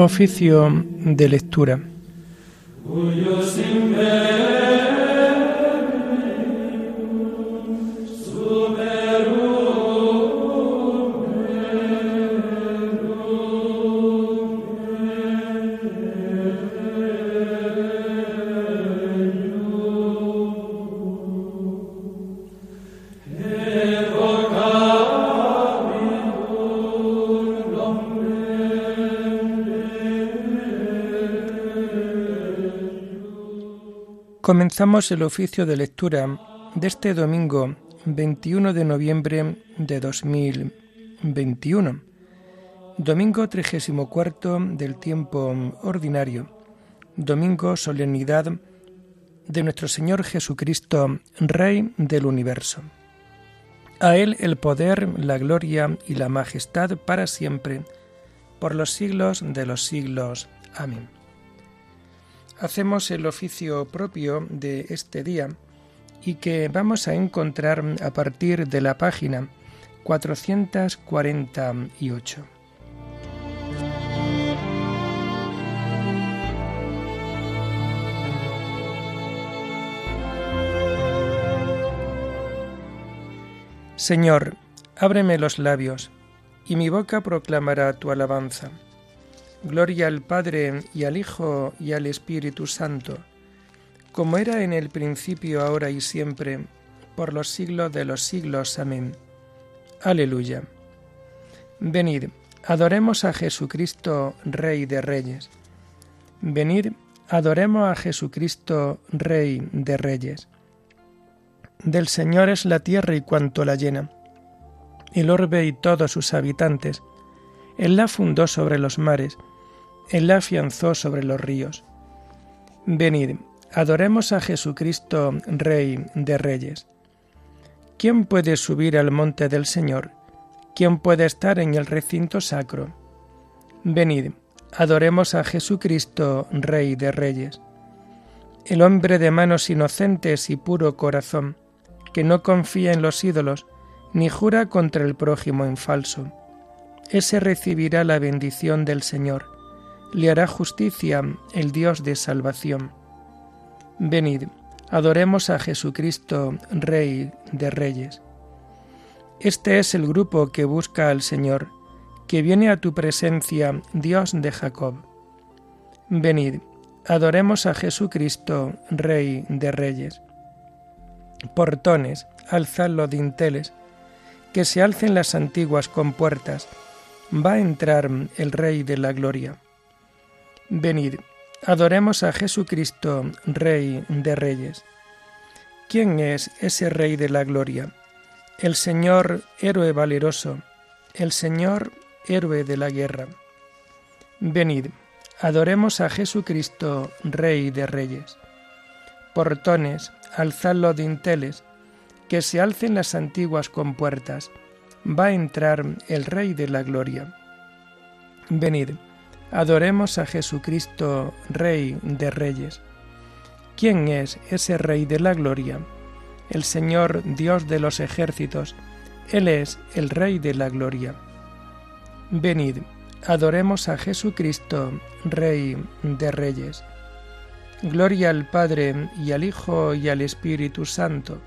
Oficio de lectura. Comenzamos el oficio de lectura de este domingo 21 de noviembre de 2021, domingo 34 del tiempo ordinario, domingo solemnidad de nuestro Señor Jesucristo, Rey del universo. A Él el poder, la gloria y la majestad para siempre, por los siglos de los siglos. Amén hacemos el oficio propio de este día y que vamos a encontrar a partir de la página 448. Señor, ábreme los labios, y mi boca proclamará tu alabanza. Gloria al Padre y al Hijo y al Espíritu Santo, como era en el principio, ahora y siempre, por los siglos de los siglos. Amén. Aleluya. Venid, adoremos a Jesucristo, Rey de Reyes. Venid, adoremos a Jesucristo, Rey de Reyes. Del Señor es la tierra y cuanto la llena, el orbe y todos sus habitantes. Él la fundó sobre los mares, él la afianzó sobre los ríos. Venid, adoremos a Jesucristo, Rey de Reyes. ¿Quién puede subir al monte del Señor? ¿Quién puede estar en el recinto sacro? Venid, adoremos a Jesucristo, Rey de Reyes. El hombre de manos inocentes y puro corazón, que no confía en los ídolos, ni jura contra el prójimo en falso. Ese recibirá la bendición del Señor le hará justicia el Dios de salvación. Venid, adoremos a Jesucristo, Rey de Reyes. Este es el grupo que busca al Señor, que viene a tu presencia, Dios de Jacob. Venid, adoremos a Jesucristo, Rey de Reyes. Portones, alzad los dinteles, que se alcen las antiguas compuertas, va a entrar el Rey de la Gloria. Venid, adoremos a Jesucristo, Rey de Reyes. ¿Quién es ese Rey de la Gloria? El Señor, héroe valeroso, el Señor, héroe de la guerra. Venid, adoremos a Jesucristo, Rey de Reyes. Portones, alzad los dinteles, que se alcen las antiguas compuertas, va a entrar el Rey de la Gloria. Venid, Adoremos a Jesucristo, Rey de Reyes. ¿Quién es ese Rey de la Gloria? El Señor Dios de los ejércitos. Él es el Rey de la Gloria. Venid, adoremos a Jesucristo, Rey de Reyes. Gloria al Padre y al Hijo y al Espíritu Santo,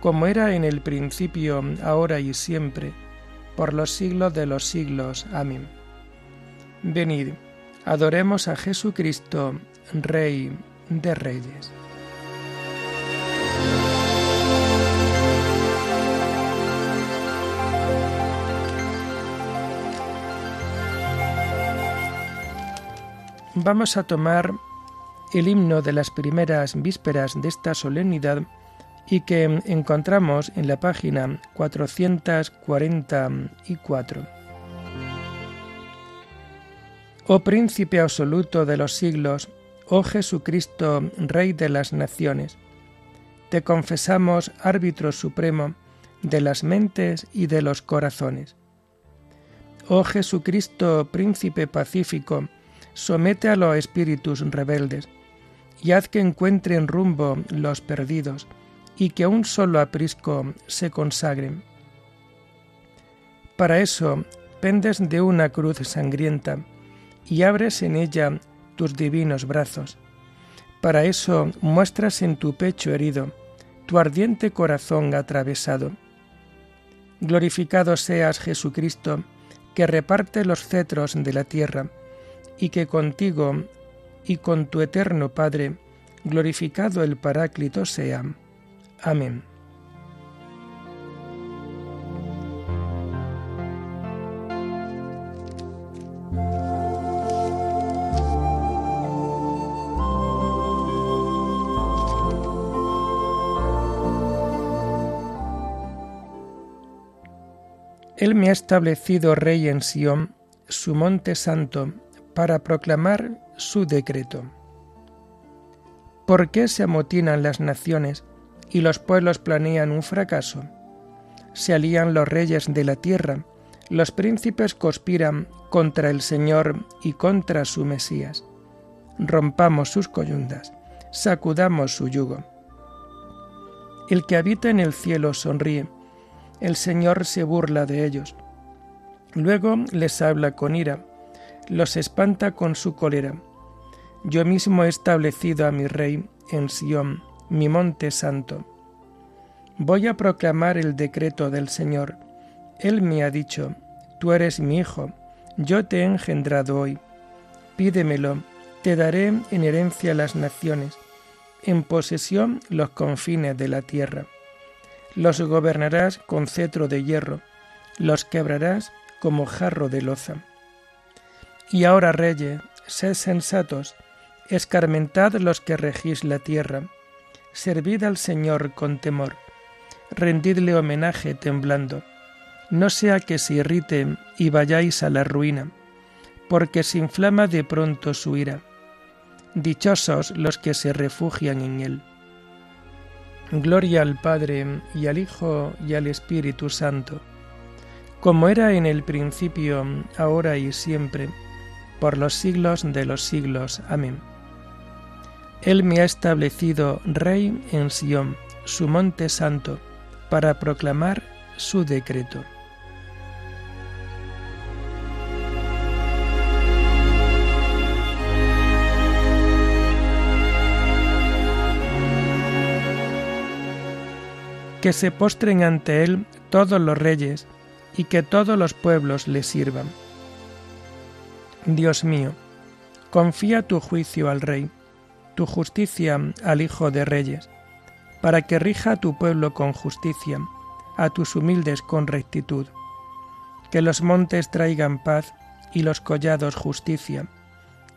como era en el principio, ahora y siempre, por los siglos de los siglos. Amén. Venid, adoremos a Jesucristo, Rey de Reyes. Vamos a tomar el himno de las primeras vísperas de esta solemnidad y que encontramos en la página 444. Oh príncipe absoluto de los siglos, oh Jesucristo, Rey de las naciones, te confesamos árbitro supremo de las mentes y de los corazones. Oh Jesucristo, príncipe pacífico, somete a los espíritus rebeldes y haz que encuentren rumbo los perdidos y que un solo aprisco se consagren. Para eso pendes de una cruz sangrienta, y abres en ella tus divinos brazos. Para eso muestras en tu pecho herido tu ardiente corazón atravesado. Glorificado seas Jesucristo, que reparte los cetros de la tierra, y que contigo y con tu eterno Padre, glorificado el Paráclito sea. Amén. Él me ha establecido rey en Sión, su monte santo, para proclamar su decreto. ¿Por qué se amotinan las naciones y los pueblos planean un fracaso? Se alían los reyes de la tierra, los príncipes conspiran contra el Señor y contra su Mesías. Rompamos sus coyundas, sacudamos su yugo. El que habita en el cielo sonríe, el Señor se burla de ellos. Luego les habla con ira, los espanta con su cólera. Yo mismo he establecido a mi rey en Sión, mi monte santo. Voy a proclamar el decreto del Señor. Él me ha dicho, tú eres mi hijo, yo te he engendrado hoy. Pídemelo, te daré en herencia las naciones, en posesión los confines de la tierra los gobernarás con cetro de hierro, los quebrarás como jarro de loza. Y ahora, reyes, sed sensatos, escarmentad los que regís la tierra, servid al Señor con temor, rendidle homenaje temblando, no sea que se irrite y vayáis a la ruina, porque se inflama de pronto su ira. Dichosos los que se refugian en él. Gloria al Padre y al Hijo y al Espíritu Santo, como era en el principio, ahora y siempre, por los siglos de los siglos. Amén. Él me ha establecido Rey en Sión, su monte santo, para proclamar su decreto. Que se postren ante él todos los reyes y que todos los pueblos le sirvan. Dios mío, confía tu juicio al Rey, tu justicia al Hijo de Reyes, para que rija a tu pueblo con justicia, a tus humildes con rectitud. Que los montes traigan paz y los collados justicia,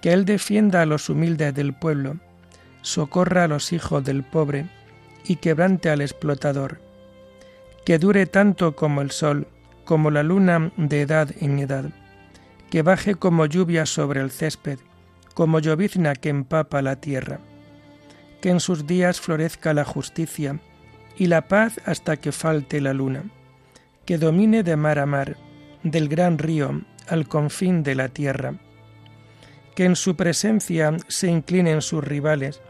que Él defienda a los humildes del pueblo, socorra a los hijos del pobre, y quebrante al explotador, que dure tanto como el sol, como la luna de edad en edad, que baje como lluvia sobre el césped, como llovizna que empapa la tierra, que en sus días florezca la justicia y la paz hasta que falte la luna, que domine de mar a mar, del gran río al confín de la tierra, que en su presencia se inclinen sus rivales,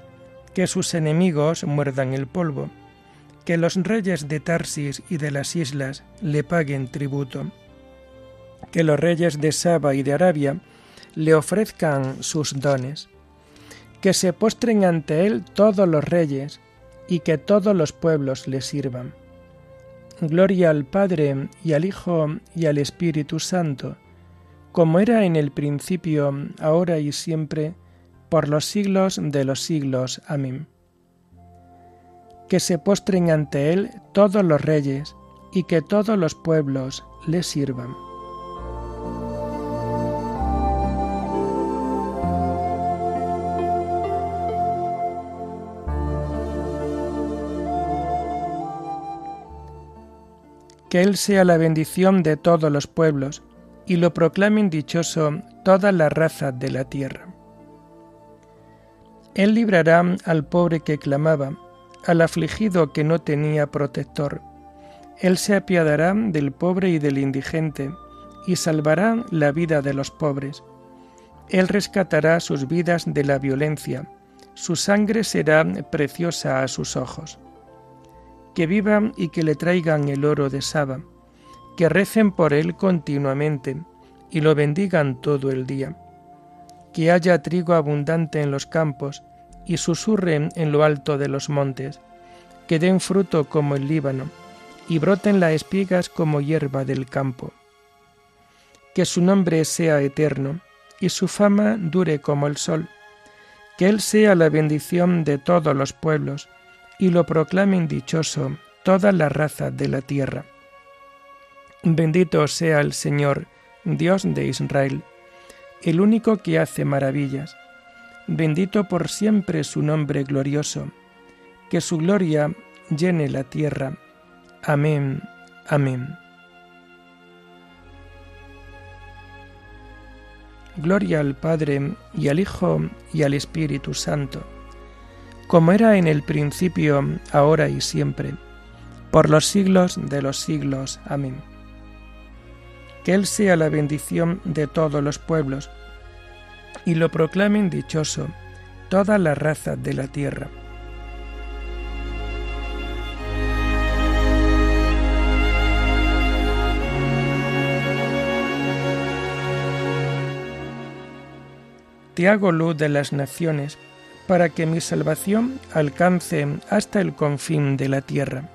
que sus enemigos muerdan el polvo, que los reyes de Tarsis y de las islas le paguen tributo, que los reyes de Saba y de Arabia le ofrezcan sus dones, que se postren ante él todos los reyes y que todos los pueblos le sirvan. Gloria al Padre y al Hijo y al Espíritu Santo, como era en el principio, ahora y siempre, por los siglos de los siglos. Amén. Que se postren ante Él todos los reyes, y que todos los pueblos le sirvan. Que Él sea la bendición de todos los pueblos, y lo proclamen dichoso todas las razas de la tierra. Él librará al pobre que clamaba, al afligido que no tenía protector. Él se apiadará del pobre y del indigente, y salvará la vida de los pobres. Él rescatará sus vidas de la violencia, su sangre será preciosa a sus ojos. Que viva y que le traigan el oro de Saba, que recen por él continuamente y lo bendigan todo el día que haya trigo abundante en los campos, y susurre en lo alto de los montes, que den fruto como el Líbano, y broten las espigas como hierba del campo. Que su nombre sea eterno, y su fama dure como el sol, que Él sea la bendición de todos los pueblos, y lo proclamen dichoso todas las razas de la tierra. Bendito sea el Señor, Dios de Israel, el único que hace maravillas. Bendito por siempre su nombre glorioso, que su gloria llene la tierra. Amén, amén. Gloria al Padre y al Hijo y al Espíritu Santo, como era en el principio, ahora y siempre, por los siglos de los siglos. Amén que Él sea la bendición de todos los pueblos, y lo proclamen dichoso todas las razas de la tierra. Te hago luz de las naciones, para que mi salvación alcance hasta el confín de la tierra.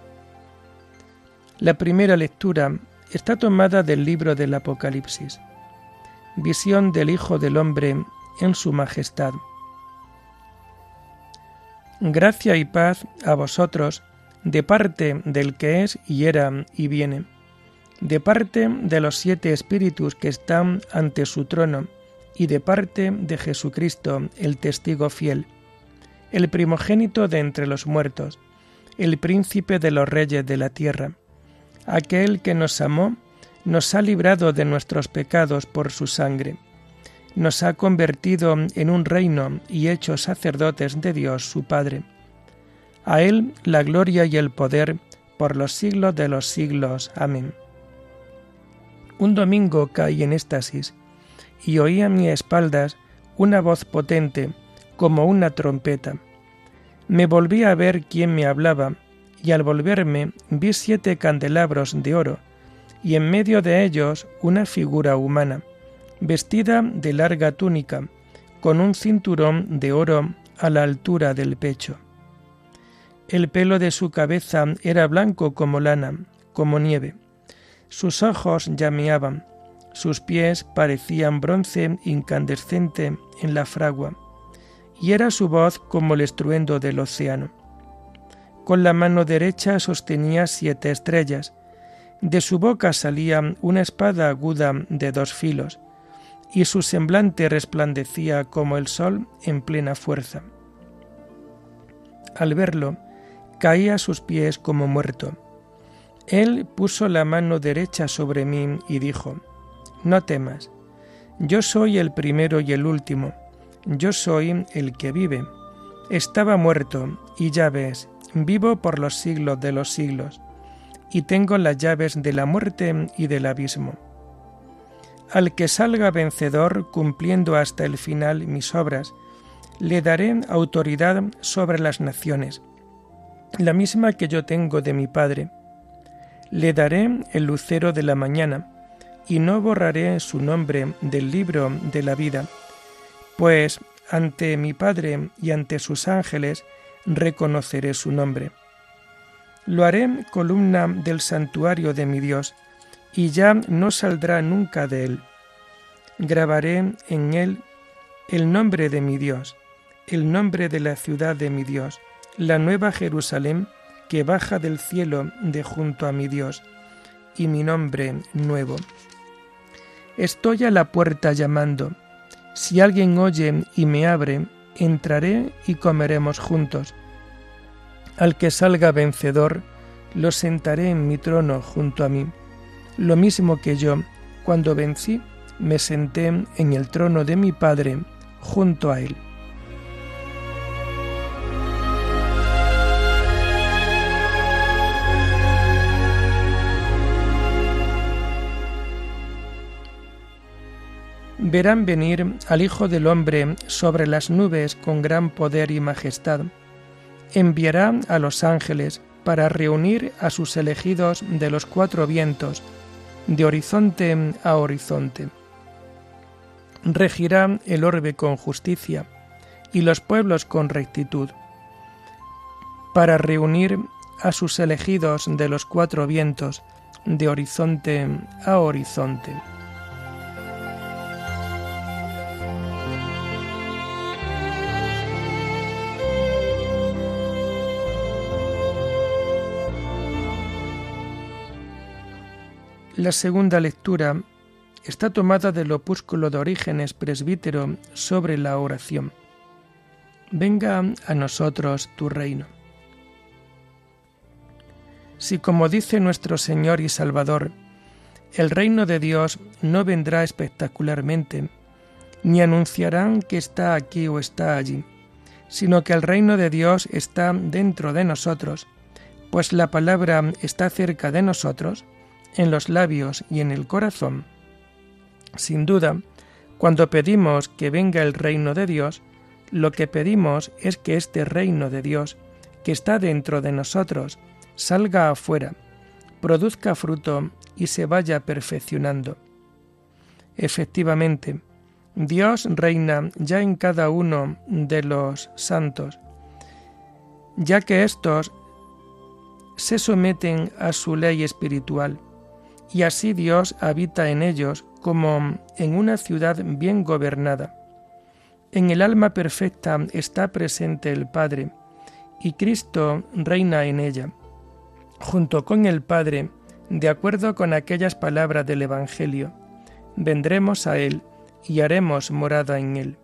La primera lectura está tomada del libro del Apocalipsis, visión del Hijo del Hombre en su majestad. Gracia y paz a vosotros de parte del que es y era y viene, de parte de los siete espíritus que están ante su trono y de parte de Jesucristo, el testigo fiel, el primogénito de entre los muertos, el príncipe de los reyes de la tierra aquel que nos amó, nos ha librado de nuestros pecados por su sangre, nos ha convertido en un reino y hecho sacerdotes de Dios su Padre. A Él la gloria y el poder por los siglos de los siglos. Amén. Un domingo caí en éxtasis y oí a mis espaldas una voz potente como una trompeta. Me volví a ver quién me hablaba y al volverme vi siete candelabros de oro, y en medio de ellos una figura humana, vestida de larga túnica, con un cinturón de oro a la altura del pecho. El pelo de su cabeza era blanco como lana, como nieve. Sus ojos llameaban, sus pies parecían bronce incandescente en la fragua, y era su voz como el estruendo del océano. Con la mano derecha sostenía siete estrellas. De su boca salía una espada aguda de dos filos, y su semblante resplandecía como el sol en plena fuerza. Al verlo, caí a sus pies como muerto. Él puso la mano derecha sobre mí y dijo, No temas, yo soy el primero y el último, yo soy el que vive. Estaba muerto, y ya ves, vivo por los siglos de los siglos, y tengo las llaves de la muerte y del abismo. Al que salga vencedor cumpliendo hasta el final mis obras, le daré autoridad sobre las naciones, la misma que yo tengo de mi Padre. Le daré el lucero de la mañana, y no borraré su nombre del libro de la vida, pues ante mi Padre y ante sus ángeles reconoceré su nombre. Lo haré columna del santuario de mi Dios, y ya no saldrá nunca de él. Grabaré en él el nombre de mi Dios, el nombre de la ciudad de mi Dios, la nueva Jerusalén que baja del cielo de junto a mi Dios, y mi nombre nuevo. Estoy a la puerta llamando. Si alguien oye y me abre, entraré y comeremos juntos. Al que salga vencedor, lo sentaré en mi trono junto a mí, lo mismo que yo, cuando vencí, me senté en el trono de mi Padre junto a él. Verán venir al Hijo del Hombre sobre las nubes con gran poder y majestad. Enviará a los ángeles para reunir a sus elegidos de los cuatro vientos, de horizonte a horizonte. regirá el orbe con justicia y los pueblos con rectitud, para reunir a sus elegidos de los cuatro vientos, de horizonte a horizonte. La segunda lectura está tomada del opúsculo de Orígenes Presbítero sobre la oración. Venga a nosotros tu reino. Si como dice nuestro Señor y Salvador, el reino de Dios no vendrá espectacularmente, ni anunciarán que está aquí o está allí, sino que el reino de Dios está dentro de nosotros, pues la palabra está cerca de nosotros, en los labios y en el corazón, sin duda, cuando pedimos que venga el reino de Dios, lo que pedimos es que este reino de Dios, que está dentro de nosotros, salga afuera, produzca fruto y se vaya perfeccionando. Efectivamente, Dios reina ya en cada uno de los santos, ya que éstos se someten a su ley espiritual y así Dios habita en ellos como en una ciudad bien gobernada. En el alma perfecta está presente el Padre, y Cristo reina en ella, junto con el Padre, de acuerdo con aquellas palabras del Evangelio. Vendremos a Él y haremos morada en Él.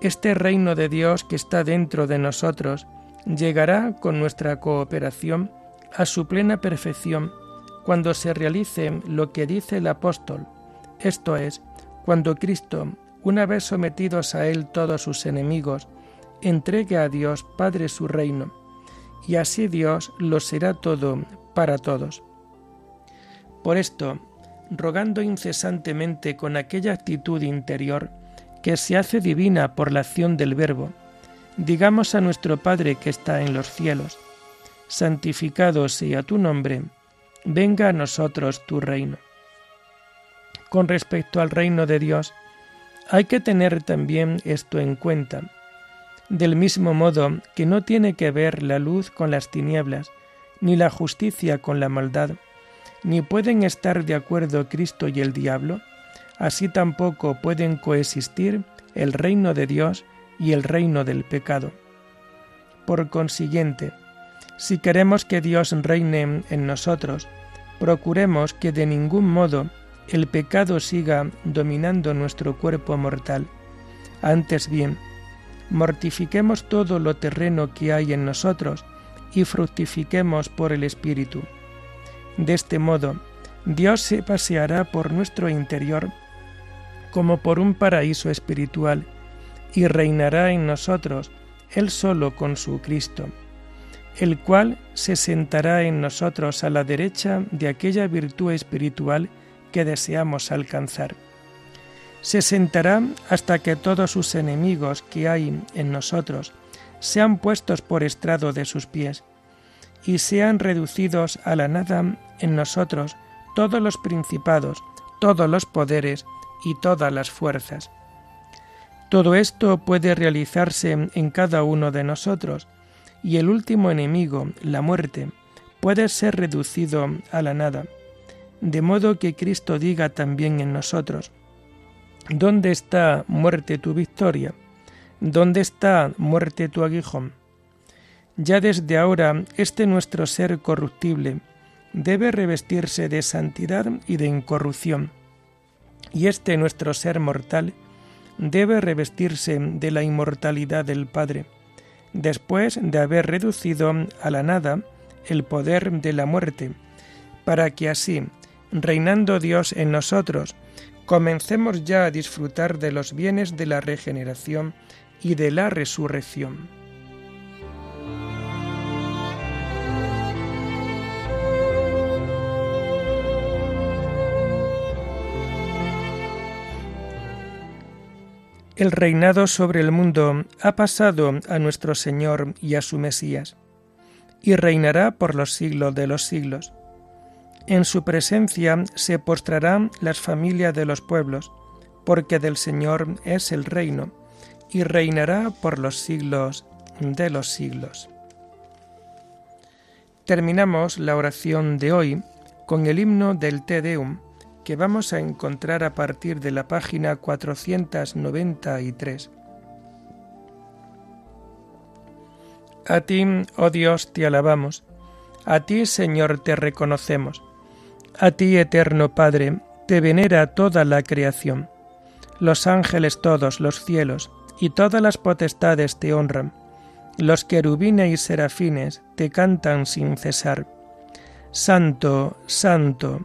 Este reino de Dios que está dentro de nosotros llegará con nuestra cooperación a su plena perfección cuando se realice lo que dice el apóstol, esto es, cuando Cristo, una vez sometidos a Él todos sus enemigos, entregue a Dios Padre su reino, y así Dios lo será todo para todos. Por esto, rogando incesantemente con aquella actitud interior que se hace divina por la acción del Verbo, digamos a nuestro Padre que está en los cielos, santificado sea tu nombre, venga a nosotros tu reino. Con respecto al reino de Dios, hay que tener también esto en cuenta, del mismo modo que no tiene que ver la luz con las tinieblas, ni la justicia con la maldad, ni pueden estar de acuerdo Cristo y el diablo, así tampoco pueden coexistir el reino de Dios y el reino del pecado. Por consiguiente, si queremos que Dios reine en nosotros, procuremos que de ningún modo el pecado siga dominando nuestro cuerpo mortal. Antes bien, mortifiquemos todo lo terreno que hay en nosotros y fructifiquemos por el Espíritu. De este modo, Dios se paseará por nuestro interior como por un paraíso espiritual y reinará en nosotros Él solo con su Cristo el cual se sentará en nosotros a la derecha de aquella virtud espiritual que deseamos alcanzar. Se sentará hasta que todos sus enemigos que hay en nosotros sean puestos por estrado de sus pies, y sean reducidos a la nada en nosotros todos los principados, todos los poderes y todas las fuerzas. Todo esto puede realizarse en cada uno de nosotros, y el último enemigo, la muerte, puede ser reducido a la nada, de modo que Cristo diga también en nosotros, ¿dónde está muerte tu victoria? ¿Dónde está muerte tu aguijón? Ya desde ahora este nuestro ser corruptible debe revestirse de santidad y de incorrupción, y este nuestro ser mortal debe revestirse de la inmortalidad del Padre después de haber reducido a la nada el poder de la muerte, para que así, reinando Dios en nosotros, comencemos ya a disfrutar de los bienes de la regeneración y de la resurrección. El reinado sobre el mundo ha pasado a nuestro Señor y a su Mesías, y reinará por los siglos de los siglos. En su presencia se postrarán las familias de los pueblos, porque del Señor es el reino, y reinará por los siglos de los siglos. Terminamos la oración de hoy con el himno del Te Deum que vamos a encontrar a partir de la página 493. A ti, oh Dios, te alabamos, a ti, Señor, te reconocemos, a ti, eterno Padre, te venera toda la creación, los ángeles todos, los cielos, y todas las potestades te honran, los querubines y serafines te cantan sin cesar. Santo, santo,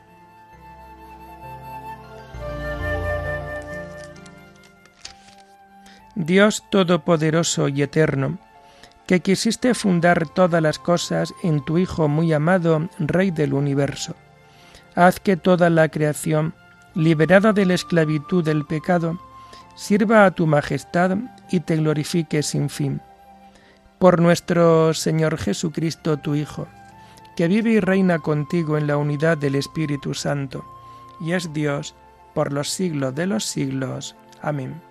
Dios Todopoderoso y Eterno, que quisiste fundar todas las cosas en tu Hijo muy amado, Rey del universo. Haz que toda la creación, liberada de la esclavitud del pecado, sirva a tu majestad y te glorifique sin fin. Por nuestro Señor Jesucristo, tu Hijo, que vive y reina contigo en la unidad del Espíritu Santo, y es Dios por los siglos de los siglos. Amén